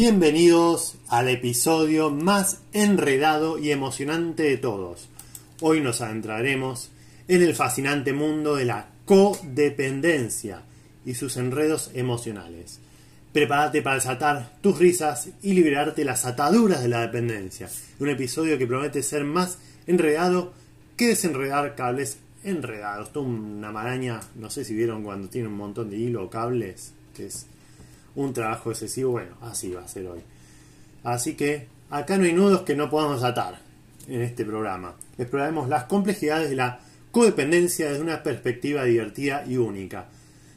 Bienvenidos al episodio más enredado y emocionante de todos. Hoy nos adentraremos en el fascinante mundo de la codependencia y sus enredos emocionales. Prepárate para desatar tus risas y liberarte las ataduras de la dependencia. Un episodio que promete ser más enredado que desenredar cables enredados. Una maraña, no sé si vieron cuando tiene un montón de hilo o cables, que es un trabajo excesivo. Bueno, así va a ser hoy. Así que acá no hay nudos que no podamos atar en este programa. Exploraremos las complejidades de la codependencia desde una perspectiva divertida y única,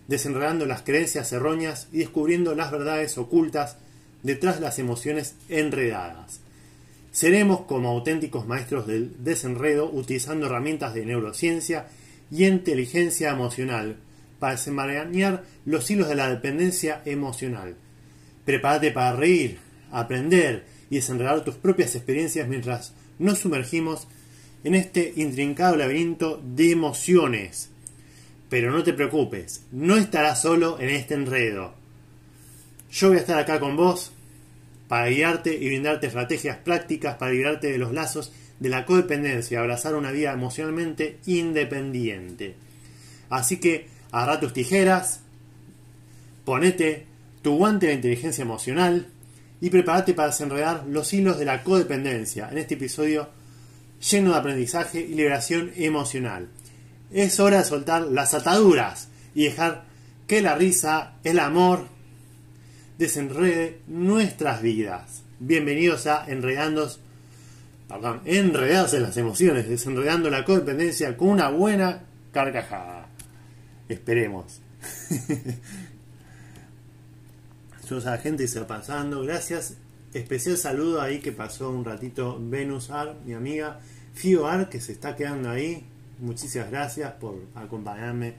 desenredando las creencias erróneas y descubriendo las verdades ocultas detrás de las emociones enredadas. Seremos como auténticos maestros del desenredo utilizando herramientas de neurociencia y inteligencia emocional para desenmarañar los hilos de la dependencia emocional. Prepárate para reír, aprender y desenredar tus propias experiencias mientras nos sumergimos en este intrincado laberinto de emociones. Pero no te preocupes, no estarás solo en este enredo. Yo voy a estar acá con vos para guiarte y brindarte estrategias prácticas para librarte de los lazos de la codependencia y abrazar una vida emocionalmente independiente. Así que agarra tus tijeras, ponete tu guante de inteligencia emocional y prepárate para desenredar los hilos de la codependencia en este episodio lleno de aprendizaje y liberación emocional. Es hora de soltar las ataduras y dejar que la risa, el amor, desenrede nuestras vidas. Bienvenidos a Enredandos, perdón, en las emociones, desenredando la codependencia con una buena carcajada. Esperemos. La gente se va pasando. Gracias. Especial saludo ahí que pasó un ratito Venus Ar, mi amiga. Fio Ar, que se está quedando ahí. Muchísimas gracias por acompañarme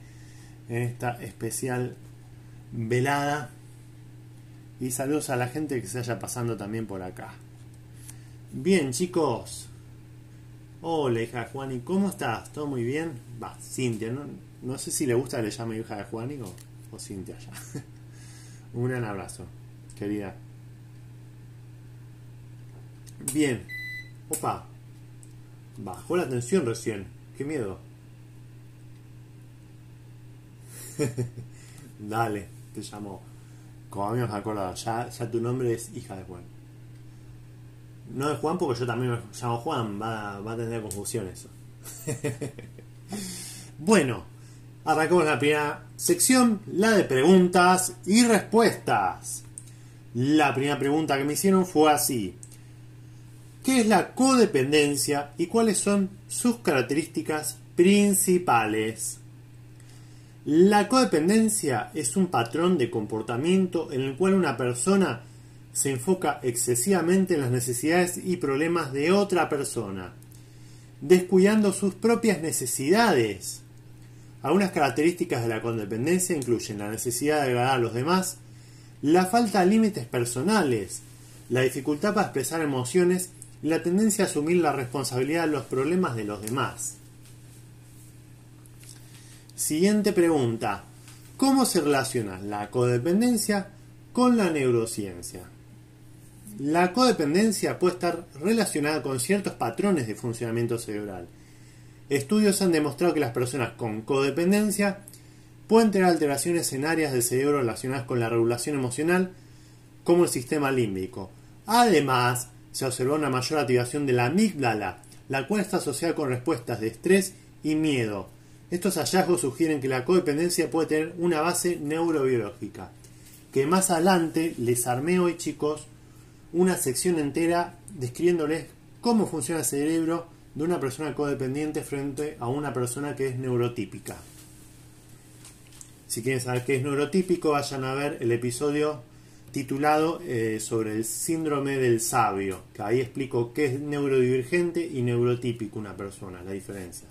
en esta especial velada. Y saludos a la gente que se haya pasando también por acá. Bien, chicos. Hola, hija de Juani, ¿cómo estás? ¿Todo muy bien? Va, Cintia, ¿no? No sé si le gusta que le llame hija de Juani o, o Cintia ya. Un gran abrazo, querida. Bien. Opa. Bajó la tensión recién. Qué miedo. Dale, te llamo. Como habíamos acordado, ya, ya tu nombre es hija de Juan. No de Juan porque yo también me llamo Juan, va, va a tener confusión eso. bueno, arrancamos la primera sección, la de preguntas y respuestas. La primera pregunta que me hicieron fue así. ¿Qué es la codependencia y cuáles son sus características principales? La codependencia es un patrón de comportamiento en el cual una persona se enfoca excesivamente en las necesidades y problemas de otra persona, descuidando sus propias necesidades. Algunas características de la codependencia incluyen la necesidad de agradar a los demás, la falta de límites personales, la dificultad para expresar emociones y la tendencia a asumir la responsabilidad de los problemas de los demás. Siguiente pregunta. ¿Cómo se relaciona la codependencia con la neurociencia? La codependencia puede estar relacionada con ciertos patrones de funcionamiento cerebral. Estudios han demostrado que las personas con codependencia pueden tener alteraciones en áreas del cerebro relacionadas con la regulación emocional, como el sistema límbico. Además, se observó una mayor activación de la amígdala, la cual está asociada con respuestas de estrés y miedo. Estos hallazgos sugieren que la codependencia puede tener una base neurobiológica. Que más adelante les armé hoy, chicos, una sección entera describiéndoles cómo funciona el cerebro de una persona codependiente frente a una persona que es neurotípica. Si quieren saber qué es neurotípico, vayan a ver el episodio titulado eh, sobre el síndrome del sabio, que ahí explico qué es neurodivergente y neurotípico una persona, las diferencias.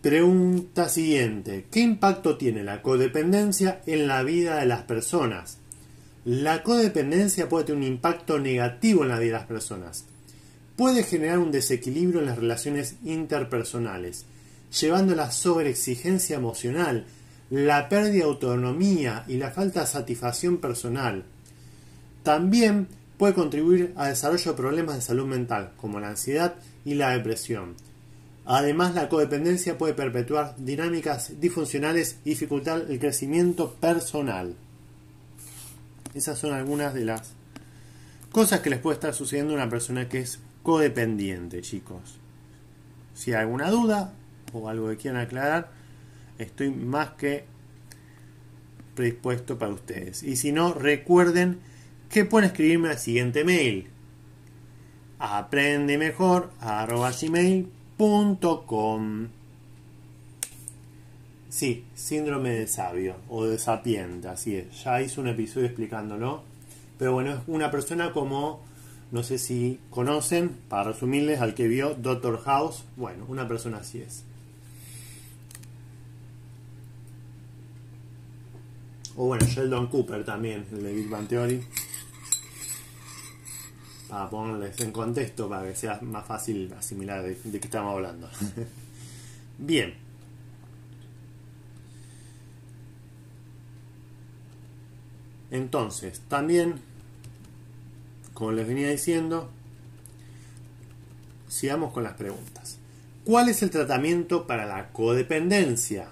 Pregunta siguiente, ¿qué impacto tiene la codependencia en la vida de las personas? La codependencia puede tener un impacto negativo en la vida de las personas. Puede generar un desequilibrio en las relaciones interpersonales, llevando a la sobreexigencia emocional, la pérdida de autonomía y la falta de satisfacción personal. También puede contribuir al desarrollo de problemas de salud mental, como la ansiedad y la depresión. Además, la codependencia puede perpetuar dinámicas disfuncionales y dificultar el crecimiento personal. Esas son algunas de las cosas que les puede estar sucediendo a una persona que es codependiente, chicos. Si hay alguna duda o algo que quieran aclarar, estoy más que predispuesto para ustedes. Y si no, recuerden que pueden escribirme al siguiente mail. Aprende Sí, síndrome de sabio o de sapiente, así es. Ya hice un episodio explicándolo. Pero bueno, es una persona como, no sé si conocen, para resumirles, al que vio Doctor House. Bueno, una persona así es. O bueno, Sheldon Cooper también, el de Big Bang Theory. Para ponerles en contexto, para que sea más fácil asimilar de, de qué estamos hablando. Bien. Entonces, también, como les venía diciendo, sigamos con las preguntas. ¿Cuál es el tratamiento para la codependencia?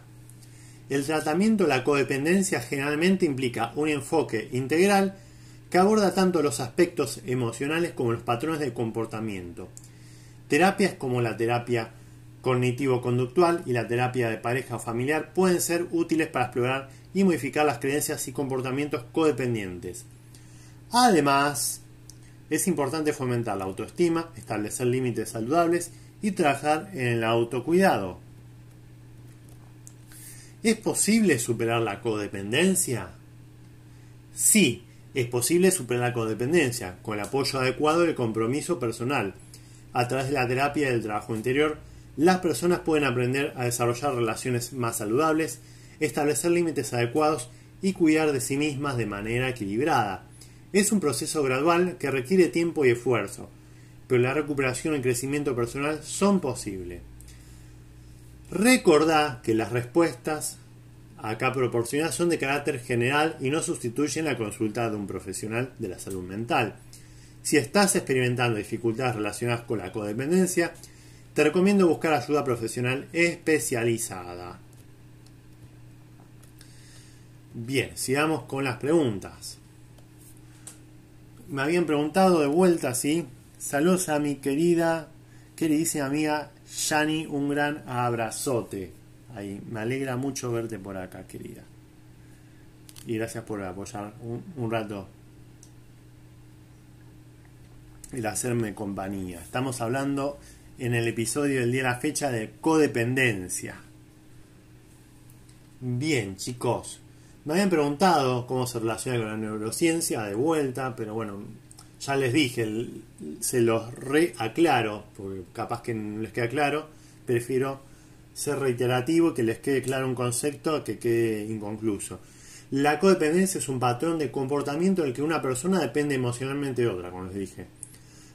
El tratamiento de la codependencia generalmente implica un enfoque integral que aborda tanto los aspectos emocionales como los patrones de comportamiento. Terapias como la terapia cognitivo-conductual y la terapia de pareja o familiar pueden ser útiles para explorar y modificar las creencias y comportamientos codependientes. Además, es importante fomentar la autoestima, establecer límites saludables y trabajar en el autocuidado. ¿Es posible superar la codependencia? Sí, es posible superar la codependencia con el apoyo adecuado y el compromiso personal. A través de la terapia y del trabajo interior, las personas pueden aprender a desarrollar relaciones más saludables, establecer límites adecuados y cuidar de sí mismas de manera equilibrada. Es un proceso gradual que requiere tiempo y esfuerzo, pero la recuperación y el crecimiento personal son posibles. Recordá que las respuestas acá proporcionadas son de carácter general y no sustituyen la consulta de un profesional de la salud mental. Si estás experimentando dificultades relacionadas con la codependencia, te recomiendo buscar ayuda profesional especializada. Bien, sigamos con las preguntas. Me habían preguntado de vuelta, ¿sí? Saludos a mi querida, queridísima amiga Yani, un gran abrazote. Ahí, me alegra mucho verte por acá, querida. Y gracias por apoyar un, un rato el hacerme compañía. Estamos hablando en el episodio del día de la fecha de codependencia. Bien, chicos, me habían preguntado cómo se relaciona con la neurociencia de vuelta, pero bueno, ya les dije, se los reaclaro, porque capaz que no les queda claro, prefiero ser reiterativo y que les quede claro un concepto que quede inconcluso. La codependencia es un patrón de comportamiento en el que una persona depende emocionalmente de otra, como les dije.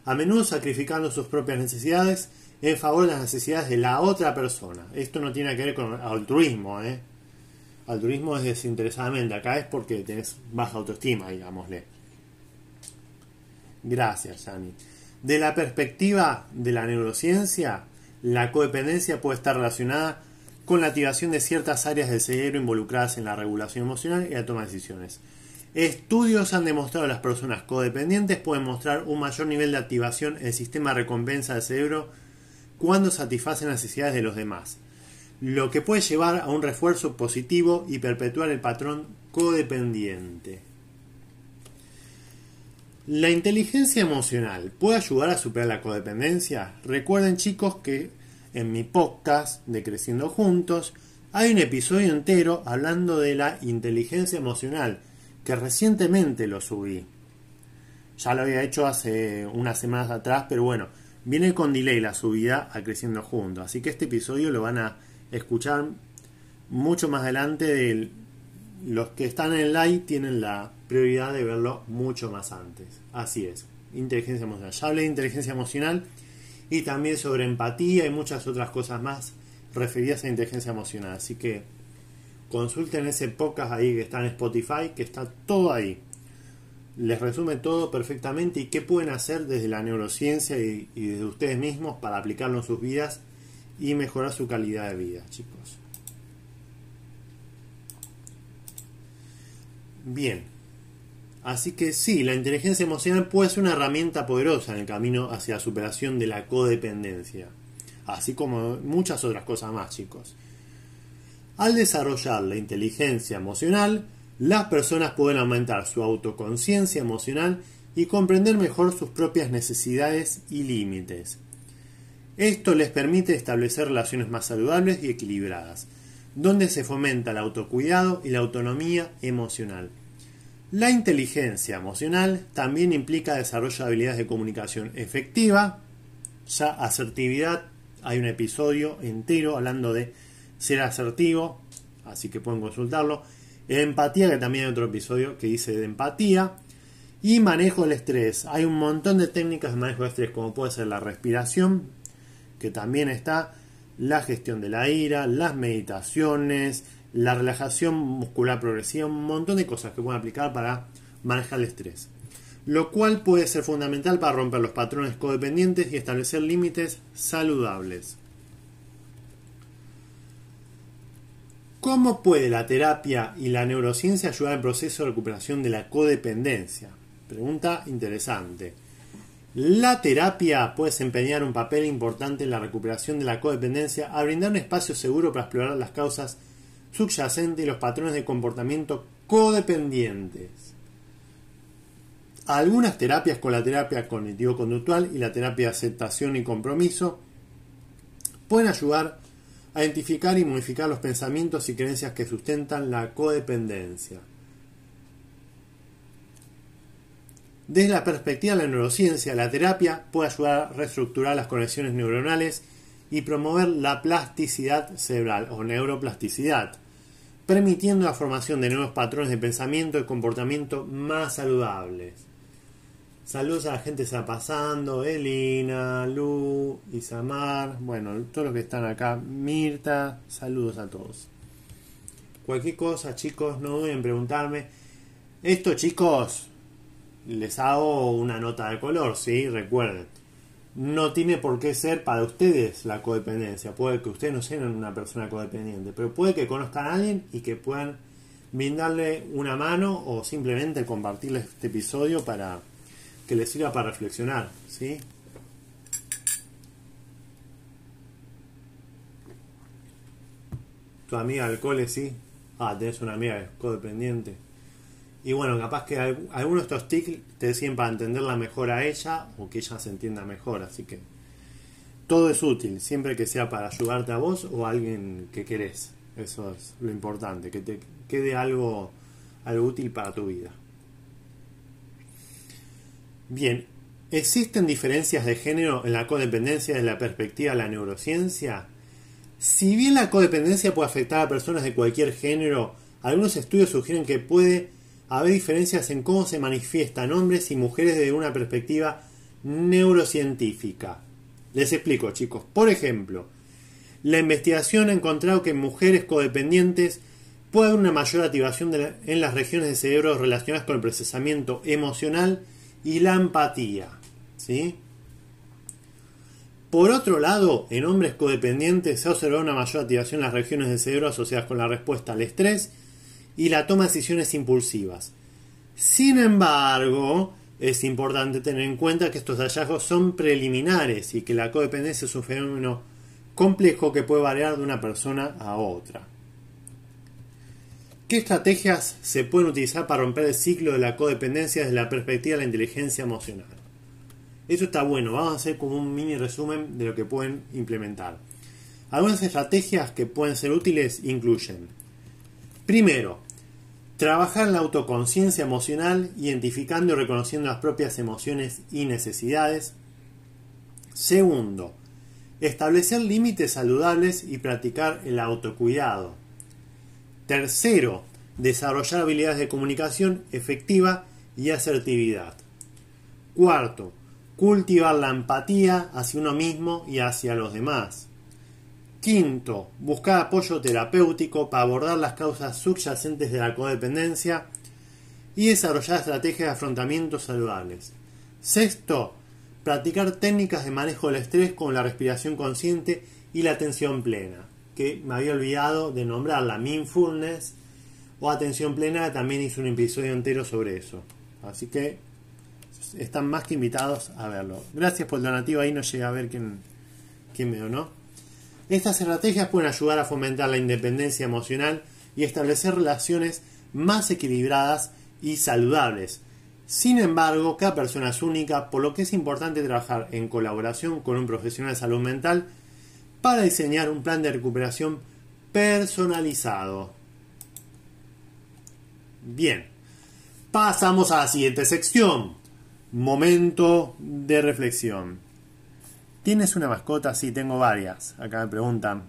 A menudo sacrificando sus propias necesidades en favor de las necesidades de la otra persona. Esto no tiene que ver con altruismo, ¿eh? Altruismo es desinteresadamente, acá es porque tenés baja autoestima, digámosle. Gracias, Yani. De la perspectiva de la neurociencia, la codependencia puede estar relacionada con la activación de ciertas áreas del cerebro involucradas en la regulación emocional y la toma de decisiones. Estudios han demostrado que las personas codependientes pueden mostrar un mayor nivel de activación en el sistema de recompensa del cerebro cuando satisfacen las necesidades de los demás lo que puede llevar a un refuerzo positivo y perpetuar el patrón codependiente. ¿La inteligencia emocional puede ayudar a superar la codependencia? Recuerden chicos que en mi podcast de Creciendo Juntos hay un episodio entero hablando de la inteligencia emocional que recientemente lo subí. Ya lo había hecho hace unas semanas atrás, pero bueno, viene con delay la subida a Creciendo Juntos. Así que este episodio lo van a escuchar mucho más adelante. De los que están en el live tienen la prioridad de verlo mucho más antes. Así es, inteligencia emocional. Ya hablé de inteligencia emocional y también sobre empatía y muchas otras cosas más referidas a inteligencia emocional. Así que consulten ese podcast ahí que está en Spotify, que está todo ahí les resume todo perfectamente y qué pueden hacer desde la neurociencia y, desde ustedes mismos para aplicarlo en sus vidas y mejorar su calidad de vida, chicos. Bien. Así que sí, la inteligencia emocional puede ser una herramienta poderosa en el camino hacia la superación de la codependencia, así como muchas otras cosas más, chicos. Al desarrollar la inteligencia emocional, las personas pueden aumentar su autoconciencia emocional y comprender mejor sus propias necesidades y límites. Esto les permite establecer relaciones más saludables y equilibradas, donde se fomenta el autocuidado y la autonomía emocional. La inteligencia emocional también implica desarrollo de habilidades de comunicación efectiva, ya asertividad, hay un episodio entero hablando de ser asertivo, así que pueden consultarlo, Empatía, que también hay otro episodio que dice de empatía. Y manejo del estrés. Hay un montón de técnicas de manejo de estrés, como puede ser la respiración, que también está, la gestión de la ira, las meditaciones, la relajación muscular progresiva, un montón de cosas que pueden aplicar para manejar el estrés. Lo cual puede ser fundamental para romper los patrones codependientes y establecer límites saludables. ¿Cómo puede la terapia y la neurociencia ayudar al proceso de recuperación de la codependencia? Pregunta interesante. La terapia puede desempeñar un papel importante en la recuperación de la codependencia al brindar un espacio seguro para explorar las causas subyacentes y los patrones de comportamiento codependientes. Algunas terapias con la terapia cognitivo-conductual y la terapia de aceptación y compromiso pueden ayudar a identificar y modificar los pensamientos y creencias que sustentan la codependencia. Desde la perspectiva de la neurociencia, la terapia puede ayudar a reestructurar las conexiones neuronales y promover la plasticidad cerebral o neuroplasticidad, permitiendo la formación de nuevos patrones de pensamiento y comportamiento más saludables. Saludos a la gente que está pasando, Elina, Lu, Isamar, bueno, todos los que están acá, Mirta, saludos a todos. Cualquier cosa, chicos, no deben preguntarme. Esto, chicos, les hago una nota de color, ¿sí? Recuerden, no tiene por qué ser para ustedes la codependencia. Puede que ustedes no sean una persona codependiente, pero puede que conozcan a alguien y que puedan brindarle una mano o simplemente compartirles este episodio para que les sirva para reflexionar, ¿sí? Tu amiga cole, sí. Ah, tenés una amiga codependiente. Y bueno, capaz que algunos de estos tics te decían para entenderla mejor a ella o que ella se entienda mejor. Así que todo es útil, siempre que sea para ayudarte a vos o a alguien que querés. Eso es lo importante, que te quede algo, algo útil para tu vida. Bien, ¿existen diferencias de género en la codependencia desde la perspectiva de la neurociencia? Si bien la codependencia puede afectar a personas de cualquier género, algunos estudios sugieren que puede haber diferencias en cómo se manifiestan hombres y mujeres desde una perspectiva neurocientífica. Les explico, chicos. Por ejemplo, la investigación ha encontrado que en mujeres codependientes puede haber una mayor activación en las regiones del cerebro relacionadas con el procesamiento emocional y la empatía. ¿sí? Por otro lado, en hombres codependientes se ha observado una mayor activación en las regiones del cerebro asociadas con la respuesta al estrés y la toma de decisiones impulsivas. Sin embargo, es importante tener en cuenta que estos hallazgos son preliminares y que la codependencia es un fenómeno complejo que puede variar de una persona a otra. ¿Qué estrategias se pueden utilizar para romper el ciclo de la codependencia desde la perspectiva de la inteligencia emocional? Eso está bueno, vamos a hacer como un mini resumen de lo que pueden implementar. Algunas estrategias que pueden ser útiles incluyen, primero, Trabajar en la autoconciencia emocional, identificando y reconociendo las propias emociones y necesidades. Segundo, establecer límites saludables y practicar el autocuidado. Tercero, desarrollar habilidades de comunicación efectiva y asertividad. Cuarto, cultivar la empatía hacia uno mismo y hacia los demás. Quinto, buscar apoyo terapéutico para abordar las causas subyacentes de la codependencia y desarrollar estrategias de afrontamiento saludables. Sexto, practicar técnicas de manejo del estrés con la respiración consciente y la atención plena, que me había olvidado de nombrar la mindfulness o atención plena, también hice un episodio entero sobre eso. Así que están más que invitados a verlo. Gracias por el donativo, ahí no llega a ver quién, quién me donó. Estas estrategias pueden ayudar a fomentar la independencia emocional y establecer relaciones más equilibradas y saludables. Sin embargo, cada persona es única, por lo que es importante trabajar en colaboración con un profesional de salud mental para diseñar un plan de recuperación personalizado. Bien, pasamos a la siguiente sección. Momento de reflexión. ¿Tienes una mascota? Sí, tengo varias. Acá me preguntan.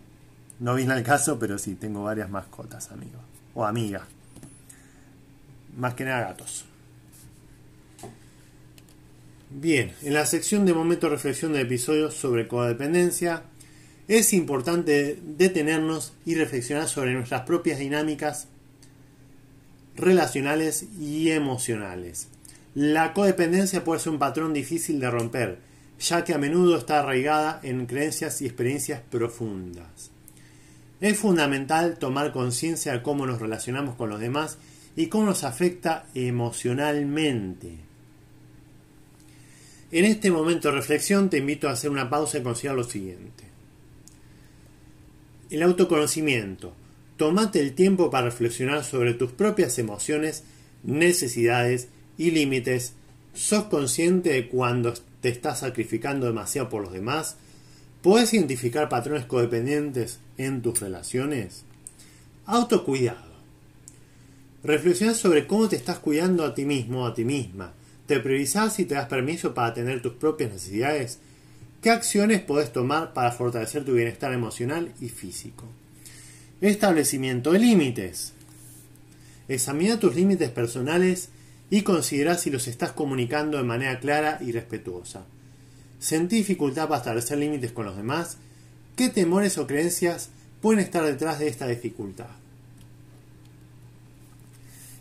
No viene al caso, pero sí, tengo varias mascotas, amigo. O amiga. Más que nada gatos. Bien, en la sección de momento de reflexión de episodios sobre codependencia, es importante detenernos y reflexionar sobre nuestras propias dinámicas relacionales y emocionales. La codependencia puede ser un patrón difícil de romper, ya que a menudo está arraigada en creencias y experiencias profundas. Es fundamental tomar conciencia de cómo nos relacionamos con los demás y cómo nos afecta emocionalmente. En este momento de reflexión te invito a hacer una pausa y considerar lo siguiente. El autoconocimiento. Tómate el tiempo para reflexionar sobre tus propias emociones, necesidades y límites, ¿sos consciente de cuando te estás sacrificando demasiado por los demás? ¿Puedes identificar patrones codependientes en tus relaciones? Autocuidado. Reflexiona sobre cómo te estás cuidando a ti mismo a ti misma. ¿Te priorizas y te das permiso para tener tus propias necesidades? ¿Qué acciones puedes tomar para fortalecer tu bienestar emocional y físico? Establecimiento de límites. Examina tus límites personales y considera si los estás comunicando de manera clara y respetuosa. ¿Sentí dificultad para establecer límites con los demás? ¿Qué temores o creencias pueden estar detrás de esta dificultad?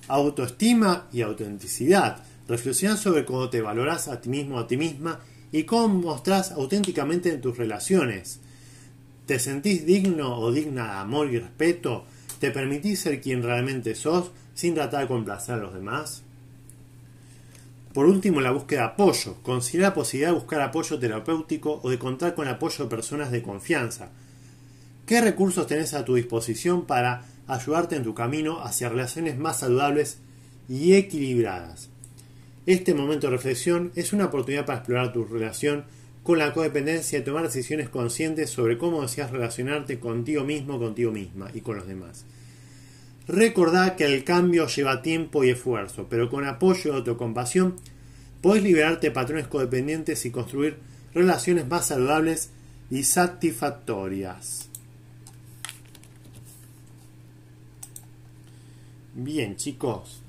Autoestima y autenticidad. Reflexiona sobre cómo te valoras a ti mismo o a ti misma y cómo mostrás auténticamente en tus relaciones. ¿Te sentís digno o digna de amor y respeto? ¿Te permitís ser quien realmente sos sin tratar de complacer a los demás? Por último, la búsqueda de apoyo. Considera la posibilidad de buscar apoyo terapéutico o de contar con apoyo de personas de confianza. ¿Qué recursos tenés a tu disposición para ayudarte en tu camino hacia relaciones más saludables y equilibradas? Este momento de reflexión es una oportunidad para explorar tu relación con la codependencia y tomar decisiones conscientes sobre cómo deseas relacionarte contigo mismo, contigo misma y con los demás. Recordá que el cambio lleva tiempo y esfuerzo, pero con apoyo y autocompasión podés liberarte de patrones codependientes y construir relaciones más saludables y satisfactorias. Bien chicos,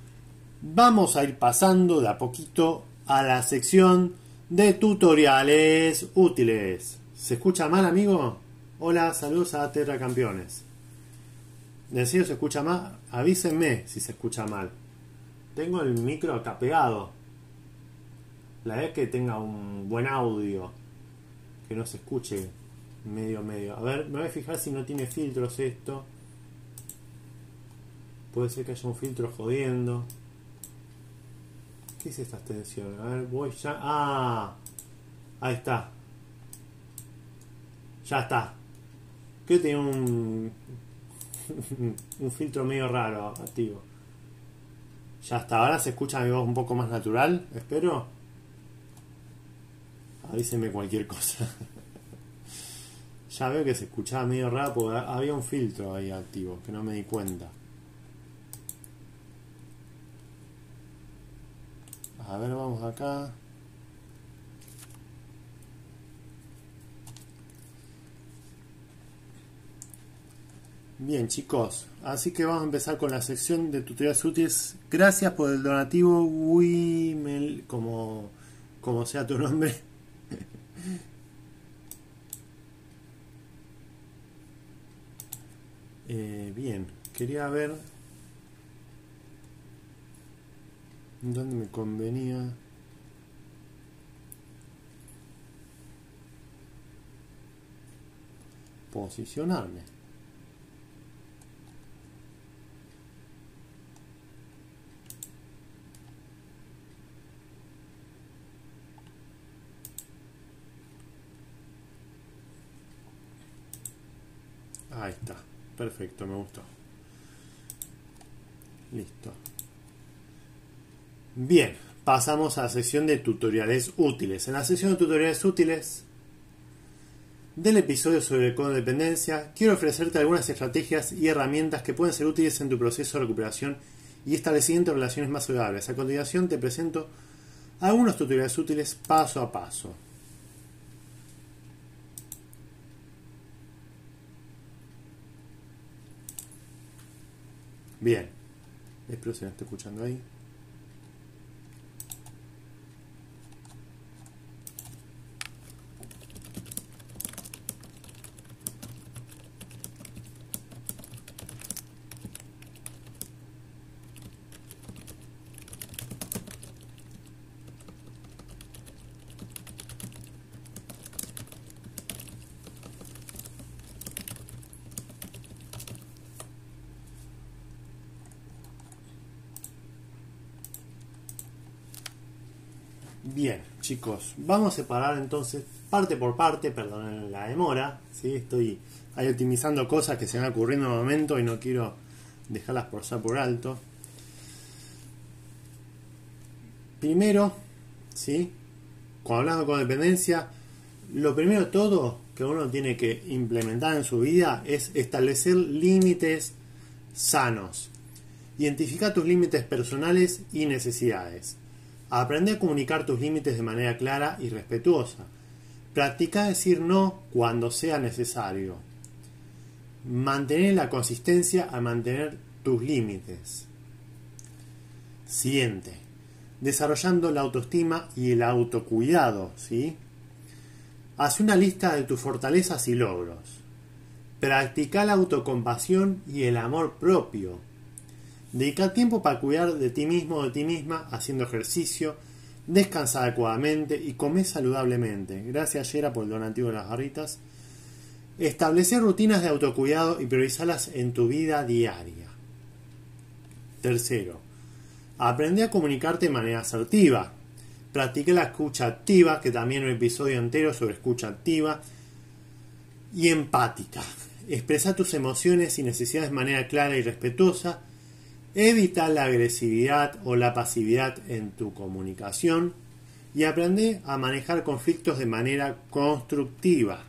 vamos a ir pasando de a poquito a la sección de tutoriales útiles. ¿Se escucha mal amigo? Hola, saludos a Terra Campeones. ¿En serio se escucha mal? Avísenme si se escucha mal. Tengo el micro acá pegado. La vez que tenga un buen audio. Que no se escuche medio medio. A ver, me voy a fijar si no tiene filtros esto. Puede ser que haya un filtro jodiendo. ¿Qué es esta extensión? A ver, voy ya. ¡Ah! Ahí está. Ya está. Que tiene un un filtro medio raro activo. Ya hasta ahora se escucha mi voz un poco más natural, espero. Avíseme cualquier cosa. ya veo que se escuchaba medio raro porque había un filtro ahí activo, que no me di cuenta. A ver, vamos acá. Bien chicos, así que vamos a empezar con la sección de tutoriales útiles. Gracias por el donativo Wimel, como, como sea tu nombre. Eh, bien, quería ver dónde me convenía. posicionarme. Ahí está. Perfecto, me gustó. Listo. Bien, pasamos a la sección de tutoriales útiles. En la sección de tutoriales útiles del episodio sobre codependencia, quiero ofrecerte algunas estrategias y herramientas que pueden ser útiles en tu proceso de recuperación y establecimiento de relaciones más saludables. A continuación te presento algunos tutoriales útiles paso a paso. Bien. Espero se me esté escuchando ahí. Bien, vamos a separar entonces parte por parte, perdonen la demora, ¿sí? estoy ahí optimizando cosas que se van ocurriendo en el momento y no quiero dejarlas por alto. Primero, ¿sí? cuando hablamos de codependencia, lo primero de todo que uno tiene que implementar en su vida es establecer límites sanos. Identifica tus límites personales y necesidades. Aprende a comunicar tus límites de manera clara y respetuosa. Practica decir no cuando sea necesario. Mantener la consistencia a mantener tus límites. Siguiente. Desarrollando la autoestima y el autocuidado, ¿sí? Haz una lista de tus fortalezas y logros. Practica la autocompasión y el amor propio. Dedica tiempo para cuidar de ti mismo o de ti misma haciendo ejercicio, descansa adecuadamente y come saludablemente. Gracias, Yera, por el donativo de las garritas. Establecer rutinas de autocuidado y priorizarlas en tu vida diaria. Tercero, aprende a comunicarte de manera asertiva. Practica la escucha activa, que también un episodio entero sobre escucha activa. Y empática. Expresa tus emociones y necesidades de manera clara y respetuosa Evita la agresividad o la pasividad en tu comunicación y aprende a manejar conflictos de manera constructiva.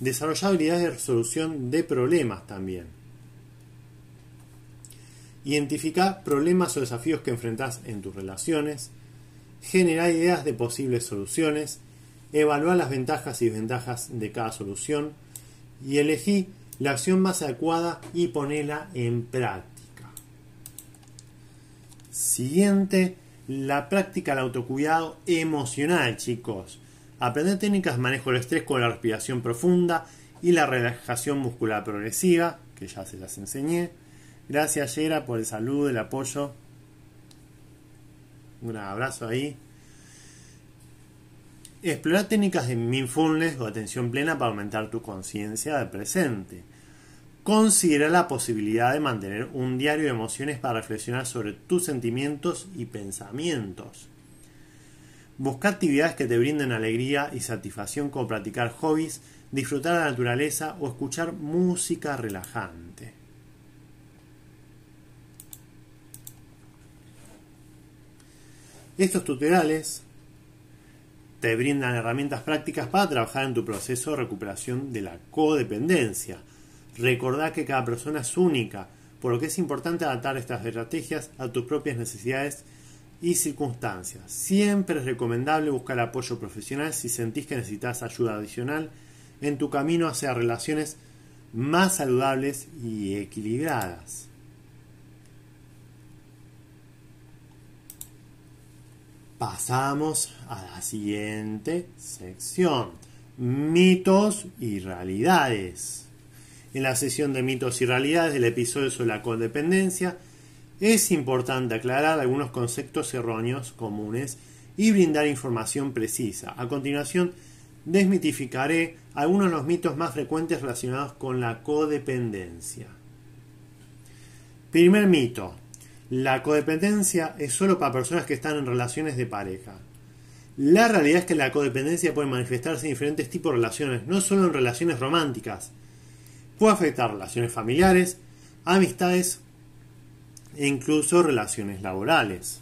Desarrolla habilidades de resolución de problemas también. Identifica problemas o desafíos que enfrentas en tus relaciones. Genera ideas de posibles soluciones. Evalúa las ventajas y desventajas de cada solución. Y elegí la acción más adecuada y ponela en práctica. Siguiente, la práctica del autocuidado emocional, chicos. Aprender técnicas de manejo del estrés con la respiración profunda y la relajación muscular progresiva, que ya se las enseñé. Gracias, Yera, por el saludo, el apoyo. Un abrazo ahí. Explorar técnicas de mindfulness o atención plena para aumentar tu conciencia del presente. Considera la posibilidad de mantener un diario de emociones para reflexionar sobre tus sentimientos y pensamientos. Busca actividades que te brinden alegría y satisfacción como practicar hobbies, disfrutar la naturaleza o escuchar música relajante. Estos tutoriales te brindan herramientas prácticas para trabajar en tu proceso de recuperación de la codependencia. Recordá que cada persona es única, por lo que es importante adaptar estas estrategias a tus propias necesidades y circunstancias. Siempre es recomendable buscar apoyo profesional si sentís que necesitas ayuda adicional en tu camino hacia relaciones más saludables y equilibradas. Pasamos a la siguiente sección. Mitos y realidades. En la sesión de mitos y realidades del episodio sobre la codependencia, es importante aclarar algunos conceptos erróneos comunes y brindar información precisa. A continuación, desmitificaré algunos de los mitos más frecuentes relacionados con la codependencia. Primer mito. La codependencia es solo para personas que están en relaciones de pareja. La realidad es que la codependencia puede manifestarse en diferentes tipos de relaciones, no solo en relaciones románticas. Puede afectar relaciones familiares, amistades e incluso relaciones laborales.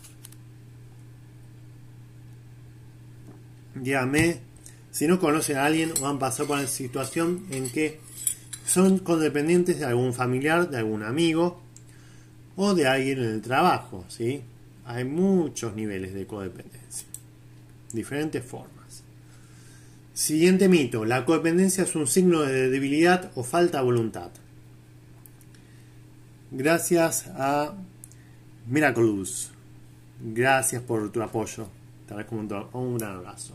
Dígame si no conocen a alguien o han pasado por una situación en que son codependientes de algún familiar, de algún amigo o de alguien en el trabajo. ¿sí? Hay muchos niveles de codependencia, diferentes formas. Siguiente mito, la codependencia es un signo de debilidad o falta de voluntad. Gracias a Miraculous. Gracias por tu apoyo. Te agradezco un gran abrazo.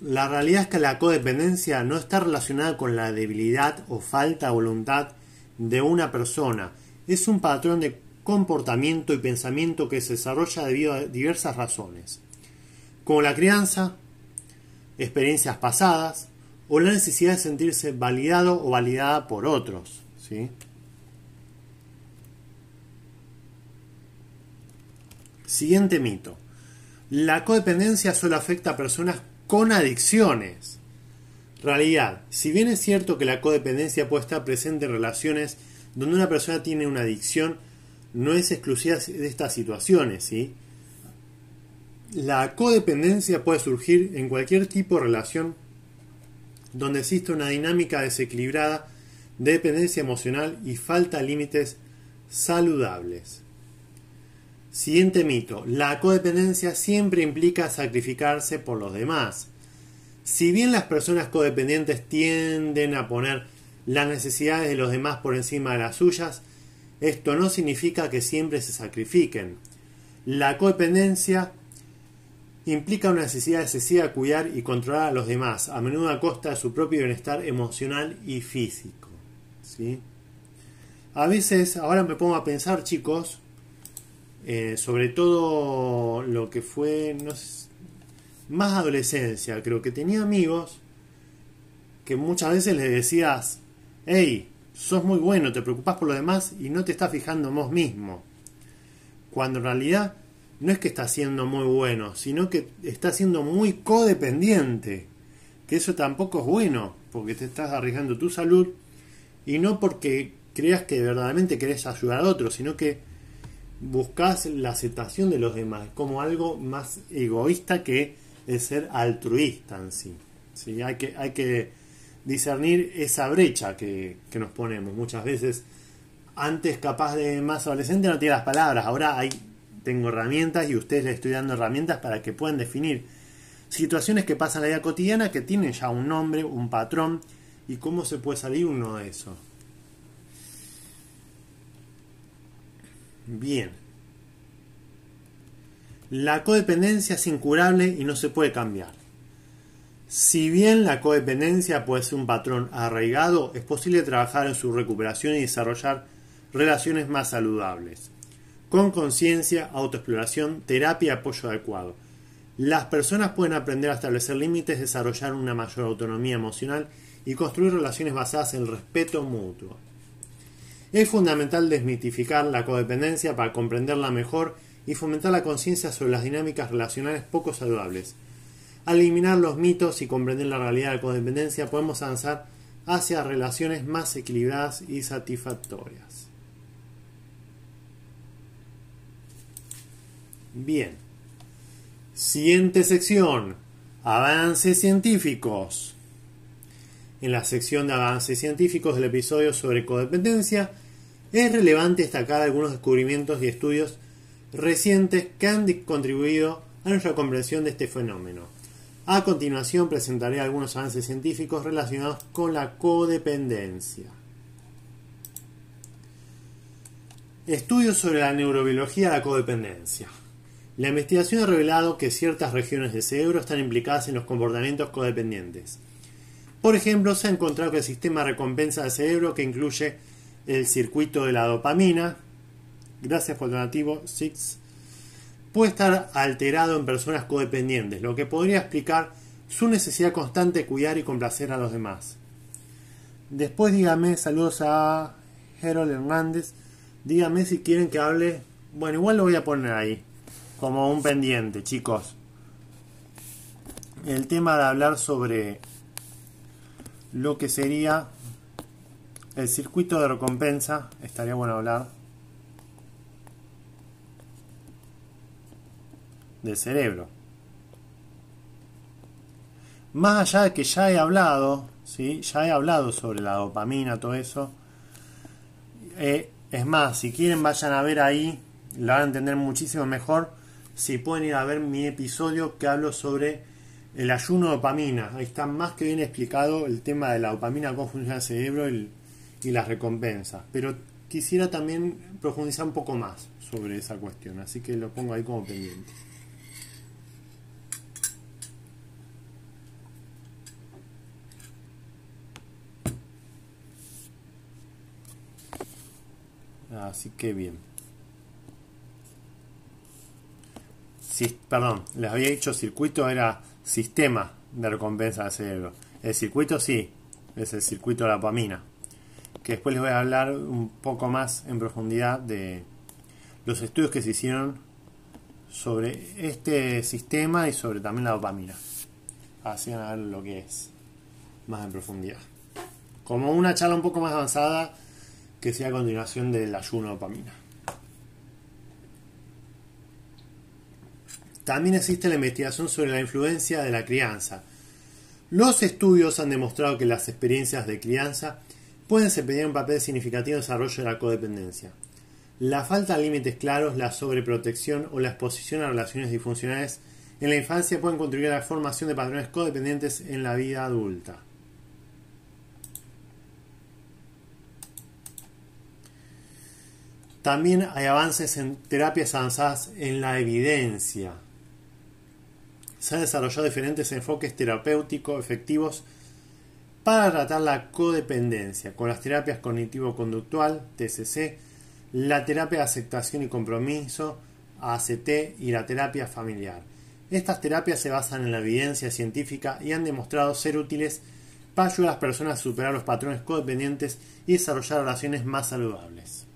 La realidad es que la codependencia no está relacionada con la debilidad o falta de voluntad de una persona. Es un patrón de comportamiento y pensamiento que se desarrolla debido a diversas razones, como la crianza, experiencias pasadas o la necesidad de sentirse validado o validada por otros. ¿sí? Siguiente mito. La codependencia solo afecta a personas con adicciones. Realidad, si bien es cierto que la codependencia puede estar presente en relaciones donde una persona tiene una adicción, no es exclusiva de estas situaciones, ¿sí? La codependencia puede surgir en cualquier tipo de relación donde existe una dinámica desequilibrada de dependencia emocional y falta de límites saludables. Siguiente mito. La codependencia siempre implica sacrificarse por los demás. Si bien las personas codependientes tienden a poner las necesidades de los demás por encima de las suyas, esto no significa que siempre se sacrifiquen. La codependencia implica una necesidad excesiva de cuidar y controlar a los demás, a menudo a costa de su propio bienestar emocional y físico. ¿sí? A veces, ahora me pongo a pensar, chicos, eh, sobre todo lo que fue más adolescencia. Creo que tenía amigos que muchas veces les decías, hey, sos muy bueno, te preocupas por lo demás y no te estás fijando en vos mismo. Cuando en realidad no es que estás siendo muy bueno, sino que estás siendo muy codependiente. Que eso tampoco es bueno, porque te estás arriesgando tu salud y no porque creas que verdaderamente querés ayudar a otros, sino que buscas la aceptación de los demás, como algo más egoísta que el ser altruista en sí. ¿sí? Hay, que, hay que discernir esa brecha que, nos ponemos muchas veces. Antes, capaz de más adolescente, no tiene las palabras. Ahora hay, tengo herramientas y ustedes les estoy dando herramientas para que puedan definir situaciones que pasan en la vida cotidiana que tienen ya un nombre, un patrón y cómo se puede salir uno de eso. Bien. La codependencia es incurable y no se puede cambiar. Si bien la codependencia puede ser un patrón arraigado, es posible trabajar en su recuperación y desarrollar relaciones más saludables. Con conciencia, autoexploración, terapia y apoyo adecuado. Las personas pueden aprender a establecer límites, desarrollar una mayor autonomía emocional y construir relaciones basadas en el respeto mutuo. Es fundamental desmitificar la codependencia para comprenderla mejor y fomentar la conciencia sobre las dinámicas relacionales poco saludables. Al eliminar los mitos y comprender la realidad de la codependencia podemos avanzar hacia relaciones más equilibradas y satisfactorias. Bien. Siguiente sección. Avances científicos. En la sección de avances científicos del episodio sobre codependencia, es relevante destacar algunos descubrimientos y estudios recientes que han contribuido a nuestra comprensión de este fenómeno. A continuación presentaré algunos avances científicos relacionados con la codependencia. Estudios sobre la neurobiología de la codependencia. La investigación ha revelado que ciertas regiones del cerebro están implicadas en los comportamientos codependientes. Por ejemplo, se ha encontrado que el sistema de recompensa del cerebro, que incluye el circuito de la dopamina, gracias por el donativo 6, puede estar alterado en personas codependientes, lo que podría explicar su necesidad constante de cuidar y complacer a los demás. Después dígame, saludos a Harold Hernández, dígame si quieren que hable, bueno, igual lo voy a poner ahí, como un pendiente, chicos. El tema de hablar sobre lo que sería el circuito de recompensa, estaría bueno hablar del cerebro. Más allá de que ya he hablado, ¿sí? ya he hablado sobre la dopamina, todo eso. Eh, es más, si quieren vayan a ver ahí, la van a entender muchísimo mejor. Si pueden ir a ver mi episodio que hablo sobre el ayuno de dopamina. Ahí está más que bien explicado el tema de la dopamina, cómo funciona el cerebro y, y las recompensas. Pero quisiera también profundizar un poco más sobre esa cuestión, así que lo pongo ahí como pendiente. Así que bien. Perdón, les había dicho circuito era sistema de recompensa del cerebro. El circuito sí, es el circuito de la dopamina. Que después les voy a hablar un poco más en profundidad de los estudios que se hicieron sobre este sistema y sobre también la dopamina. Así van a ver lo que es más en profundidad. Como una charla un poco más avanzada que sea a continuación del ayuno de dopamina. También existe la investigación sobre la influencia de la crianza. Los estudios han demostrado que las experiencias de crianza pueden desempeñar un papel significativo en el desarrollo de la codependencia. La falta de límites claros, la sobreprotección o la exposición a relaciones disfuncionales en la infancia pueden contribuir a la formación de patrones codependientes en la vida adulta. También hay avances en terapias avanzadas en la evidencia. Se han desarrollado diferentes enfoques terapéuticos efectivos para tratar la codependencia, con las terapias cognitivo-conductual, TCC, la terapia de aceptación y compromiso, ACT, y la terapia familiar. Estas terapias se basan en la evidencia científica y han demostrado ser útiles para ayudar a las personas a superar los patrones codependientes y desarrollar relaciones más saludables.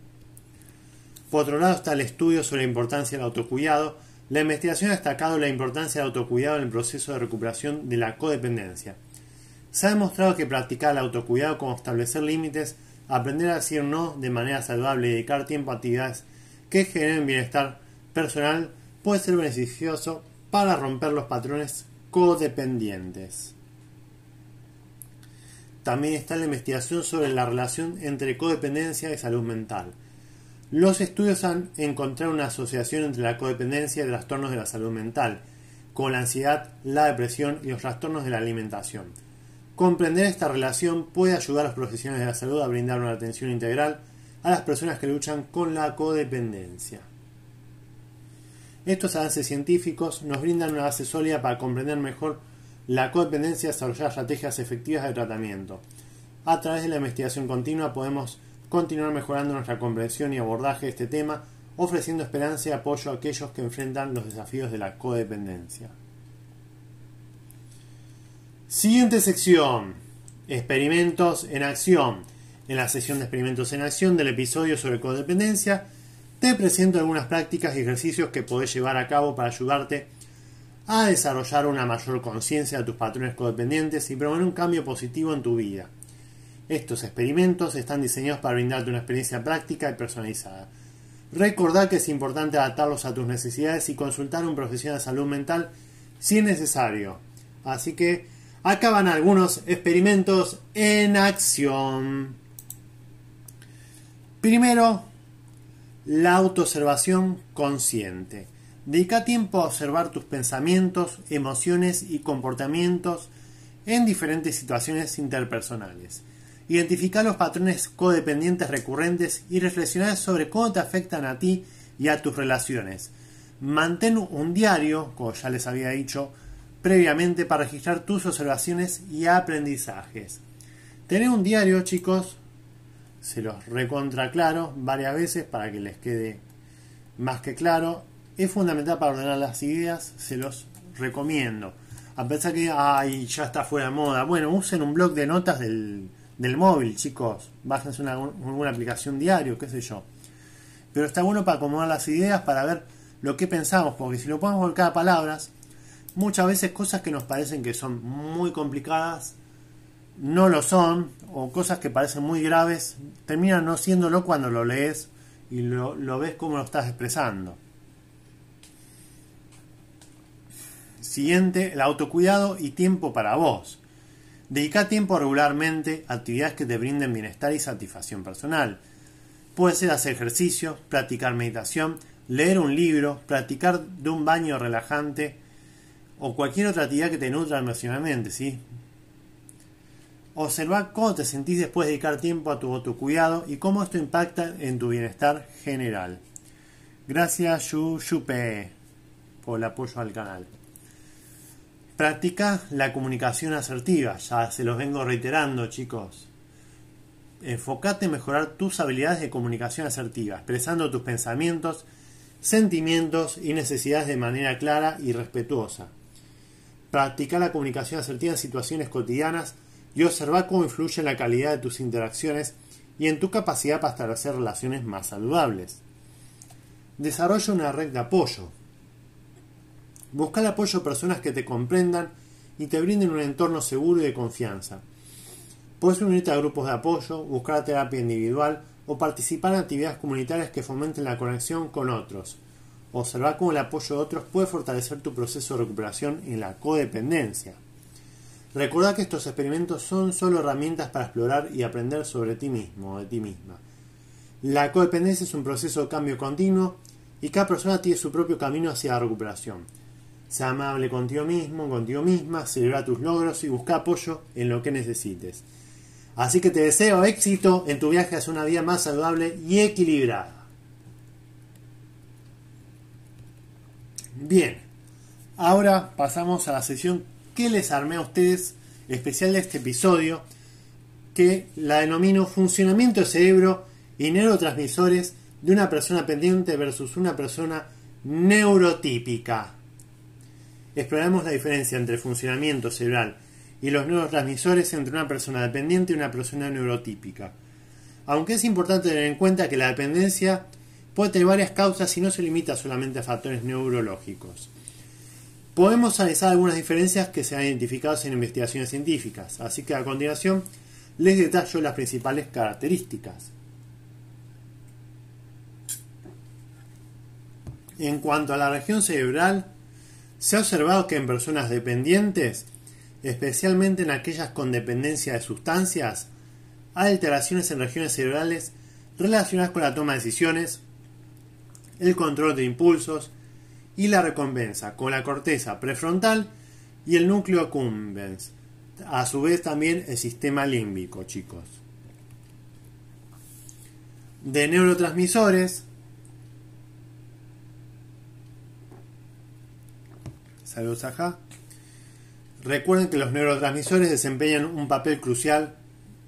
Por otro lado está el estudio sobre la importancia del autocuidado. La investigación ha destacado la importancia del autocuidado en el proceso de recuperación de la codependencia. Se ha demostrado que practicar el autocuidado como establecer límites, aprender a decir no de manera saludable y dedicar tiempo a actividades que generen bienestar personal puede ser beneficioso para romper los patrones codependientes. También está la investigación sobre la relación entre codependencia y salud mental. Los estudios han encontrado una asociación entre la codependencia y trastornos de la salud mental, como la ansiedad, la depresión y los trastornos de la alimentación. Comprender esta relación puede ayudar a los profesionales de la salud a brindar una atención integral a las personas que luchan con la codependencia. Estos avances científicos nos brindan una base sólida para comprender mejor la codependencia y desarrollar estrategias efectivas de tratamiento. A través de la investigación continua podemos continuar mejorando nuestra comprensión y abordaje de este tema, ofreciendo esperanza y apoyo a aquellos que enfrentan los desafíos de la codependencia. Siguiente sección. Experimentos en acción. En la sesión de experimentos en acción del episodio sobre codependencia, te presento algunas prácticas y ejercicios que podés llevar a cabo para ayudarte a desarrollar una mayor conciencia de tus patrones codependientes y promover un cambio positivo en tu vida. Estos experimentos están diseñados para brindarte una experiencia práctica y personalizada. Recordá que es importante adaptarlos a tus necesidades y consultar a un profesional de salud mental si es necesario. Así que acá van algunos experimentos en acción. Primero, la autoobservación consciente. Dedica tiempo a observar tus pensamientos, emociones y comportamientos en diferentes situaciones interpersonales. Identifica los patrones codependientes recurrentes y reflexionar sobre cómo te afectan a ti y a tus relaciones. Mantén un diario, como ya les había dicho previamente, para registrar tus observaciones y aprendizajes. Tener un diario, chicos, se los recontra claro varias veces para que les quede más que claro. Es fundamental para ordenar las ideas, se los recomiendo. A pesar que ay, ya está fuera de moda. Bueno, usen un blog de notas del, del móvil, chicos. Bájense una, alguna aplicación diario, qué sé yo. Pero está bueno para acomodar las ideas, para ver lo que pensamos, porque si lo podemos volcar a palabras, muchas veces cosas que nos parecen que son muy complicadas, no lo son, o cosas que parecen muy graves, terminan no siéndolo cuando lo lees y lo, lo ves como lo estás expresando. Siguiente, el autocuidado y tiempo para vos. Dedica tiempo regularmente a actividades que te brinden bienestar y satisfacción personal. Puede ser hacer ejercicio, practicar meditación, leer un libro, practicar de un baño relajante o cualquier otra actividad que te nutra emocionalmente, ¿sí? Observa cómo te sentís después de dedicar tiempo a tu autocuidado y cómo esto impacta en tu bienestar general. Gracias Yu Yupe por el apoyo al canal. Practica la comunicación asertiva, ya se los vengo reiterando chicos. Enfocate en mejorar tus habilidades de comunicación asertiva, expresando tus pensamientos, sentimientos y necesidades de manera clara y respetuosa. Practica la comunicación asertiva en situaciones cotidianas y observa cómo influye en la calidad de tus interacciones y en tu capacidad para establecer relaciones más saludables. Desarrolla una red de apoyo. Busca el apoyo de personas que te comprendan y te brinden un entorno seguro y de confianza. Puedes unirte a grupos de apoyo, buscar terapia individual o participar en actividades comunitarias que fomenten la conexión con otros. Observar cómo el apoyo de otros puede fortalecer tu proceso de recuperación en la codependencia. Recuerda que estos experimentos son solo herramientas para explorar y aprender sobre ti mismo o de ti misma. La codependencia es un proceso de cambio continuo y cada persona tiene su propio camino hacia la recuperación. Sea amable contigo mismo, contigo misma, celebra tus logros y busca apoyo en lo que necesites. Así que te deseo éxito en tu viaje hacia una vida más saludable y equilibrada. Bien, ahora pasamos a la sesión que les armé a ustedes especial de este episodio, que la denomino funcionamiento de cerebro y neurotransmisores de una persona pendiente versus una persona neurotípica. Exploramos la diferencia entre funcionamiento cerebral y los neurotransmisores entre una persona dependiente y una persona neurotípica. Aunque es importante tener en cuenta que la dependencia puede tener varias causas y no se limita solamente a factores neurológicos. Podemos analizar algunas diferencias que se han identificado en investigaciones científicas, así que a continuación les detallo las principales características. En cuanto a la región cerebral, se ha observado que en personas dependientes, especialmente en aquellas con dependencia de sustancias, hay alteraciones en regiones cerebrales relacionadas con la toma de decisiones, el control de impulsos, y la recompensa con la corteza prefrontal y el núcleo accumbens. A su vez también el sistema límbico, chicos. De neurotransmisores. Saludos acá. Recuerden que los neurotransmisores desempeñan un papel crucial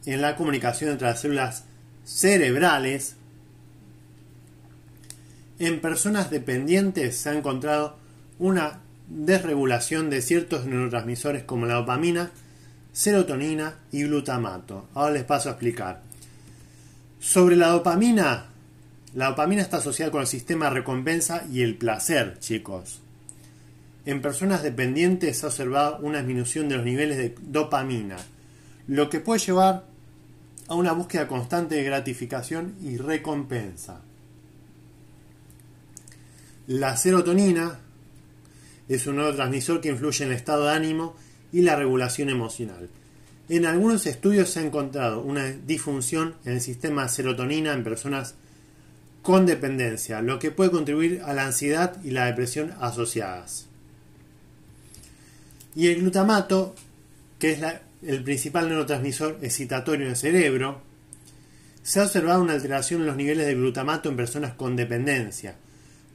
en la comunicación entre las células cerebrales en personas dependientes se ha encontrado una desregulación de ciertos neurotransmisores como la dopamina, serotonina y glutamato. Ahora les paso a explicar. Sobre la dopamina, la dopamina está asociada con el sistema recompensa y el placer, chicos. En personas dependientes se ha observado una disminución de los niveles de dopamina, lo que puede llevar a una búsqueda constante de gratificación y recompensa. La serotonina es un neurotransmisor que influye en el estado de ánimo y la regulación emocional. En algunos estudios se ha encontrado una disfunción en el sistema serotonina en personas con dependencia, lo que puede contribuir a la ansiedad y la depresión asociadas. Y el glutamato, que es el principal neurotransmisor excitatorio en el cerebro, se ha observado una alteración en los niveles de glutamato en personas con dependencia,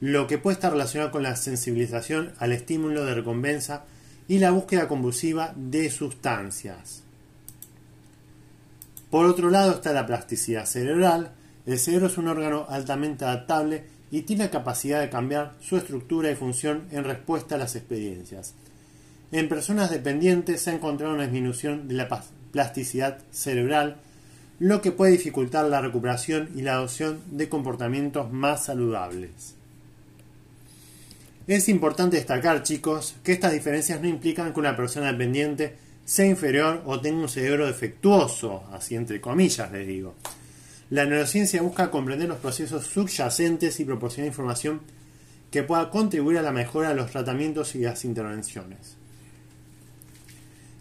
lo que puede estar relacionado con la sensibilización al estímulo de recompensa y la búsqueda convulsiva de sustancias. Por otro lado está la plasticidad cerebral. El cerebro es un órgano altamente adaptable y tiene capacidad de cambiar su estructura y función en respuesta a las experiencias. En personas dependientes se ha encontrado una disminución de la plasticidad cerebral, lo que puede dificultar la recuperación y la adopción de comportamientos más saludables. Es importante destacar, chicos, que estas diferencias no implican que una persona dependiente sea inferior o tenga un cerebro defectuoso, así entre comillas les digo. La neurociencia busca comprender los procesos subyacentes y proporcionar información que pueda contribuir a la mejora de los tratamientos y las intervenciones.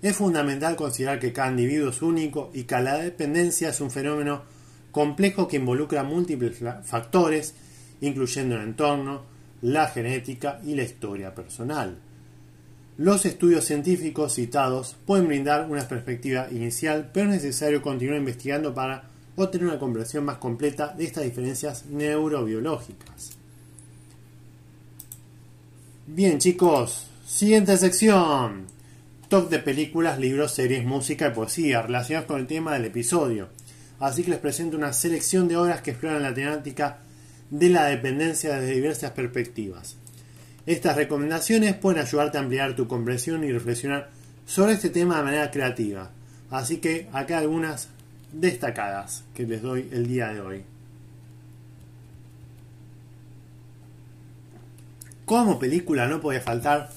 Es fundamental considerar que cada individuo es único y que la dependencia es un fenómeno complejo que involucra múltiples factores, incluyendo el entorno, la genética y la historia personal. Los estudios científicos citados pueden brindar una perspectiva inicial, pero es necesario continuar investigando para obtener una comprensión más completa de estas diferencias neurobiológicas. Bien chicos, siguiente sección. Top de películas, libros, series, música y poesía relacionados con el tema del episodio. Así que les presento una selección de obras que exploran la temática de la dependencia desde diversas perspectivas. Estas recomendaciones pueden ayudarte a ampliar tu comprensión y reflexionar sobre este tema de manera creativa. Así que acá algunas destacadas que les doy el día de hoy. Como película no podía faltar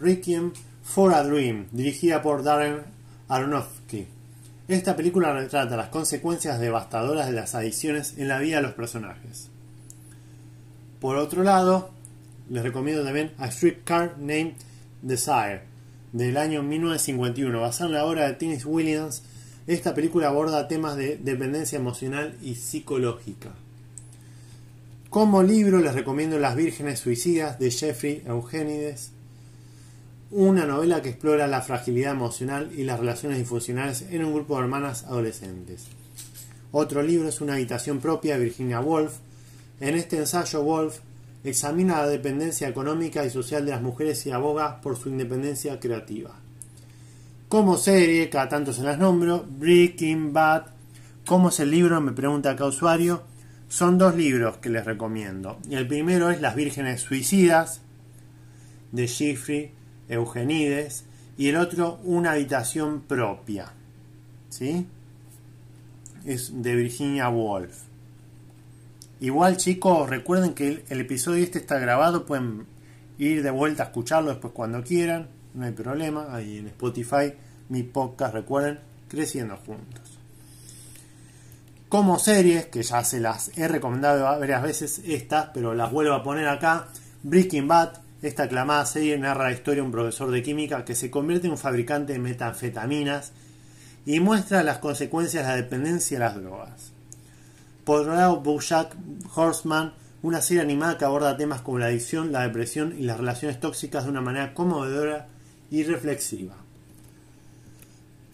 Requiem for a Dream, dirigida por Darren Aronofsky. Esta película retrata las consecuencias devastadoras de las adicciones en la vida de los personajes. Por otro lado, les recomiendo también A Streetcar Named Desire, del año 1951, basada en la obra de Tennessee Williams. Esta película aborda temas de dependencia emocional y psicológica. Como libro les recomiendo Las Vírgenes Suicidas de Jeffrey Eugenides, una novela que explora la fragilidad emocional y las relaciones disfuncionales en un grupo de hermanas adolescentes. Otro libro es Una habitación propia de Virginia Woolf. En este ensayo Woolf examina la dependencia económica y social de las mujeres y aboga por su independencia creativa. Como serie, cada tanto se las nombro, Breaking Bad. ¿Cómo es el libro? Me pregunta acá usuario. Son dos libros que les recomiendo. El primero es Las Vírgenes Suicidas, de Jeffrey Eugenides, y el otro Una habitación propia. ¿Sí? Es de Virginia Woolf. Igual chicos, recuerden que el, episodio este está grabado, pueden ir de vuelta a escucharlo después cuando quieran, no hay problema, ahí en Spotify, mi podcast, recuerden, creciendo juntos. Como series, que ya se las he recomendado varias veces estas, pero las vuelvo a poner acá, Breaking Bad, esta aclamada serie narra la historia de un profesor de química que se convierte en un fabricante de metanfetaminas y muestra las consecuencias de la dependencia de las drogas. Por otro lado, Bojack Horseman, una serie animada que aborda temas como la adicción, la depresión y las relaciones tóxicas de una manera conmovedora y reflexiva.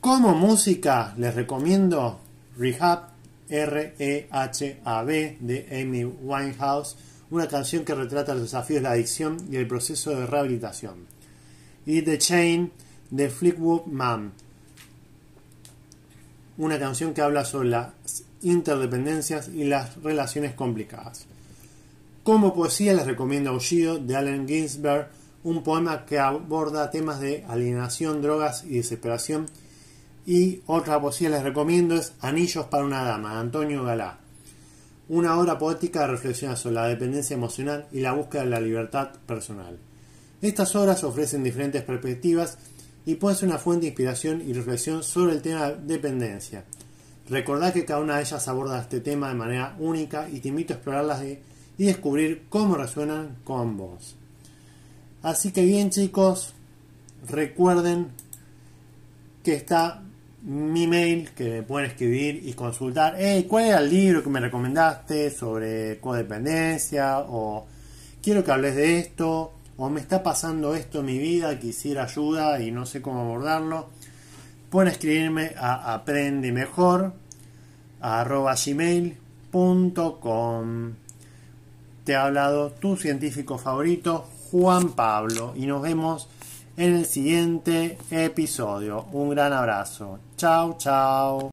Como música, les recomiendo Rehab, R-E-H-A-B, de Amy Winehouse, una canción que retrata los desafíos de la adicción y el proceso de rehabilitación. Y The Chain, de Fleetwood Man, una canción que habla sobre las interdependencias y las relaciones complicadas. Como poesía les recomiendo Aullido de Allen Ginsberg, un poema que aborda temas de alienación, drogas y desesperación. Y otra poesía les recomiendo es Anillos para una dama, de Antonio Galá. Una obra poética de reflexión sobre la dependencia emocional y la búsqueda de la libertad personal. Estas obras ofrecen diferentes perspectivas y pueden ser una fuente de inspiración y reflexión sobre el tema de dependencia. Recordad que cada una de ellas aborda este tema de manera única y te invito a explorarlas y descubrir cómo resuenan con vos. Así que bien chicos, recuerden que está mi mail que me pueden escribir y consultar, ¿cuál era el libro que me recomendaste sobre codependencia? O quiero que hables de esto, o me está pasando esto en mi vida, quisiera ayuda y no sé cómo abordarlo. Pueden escribirme a aprende mejor gmail.com. Te ha hablado tu científico favorito, Juan Pablo, y nos vemos en el siguiente episodio. Un gran abrazo. Chao, chao.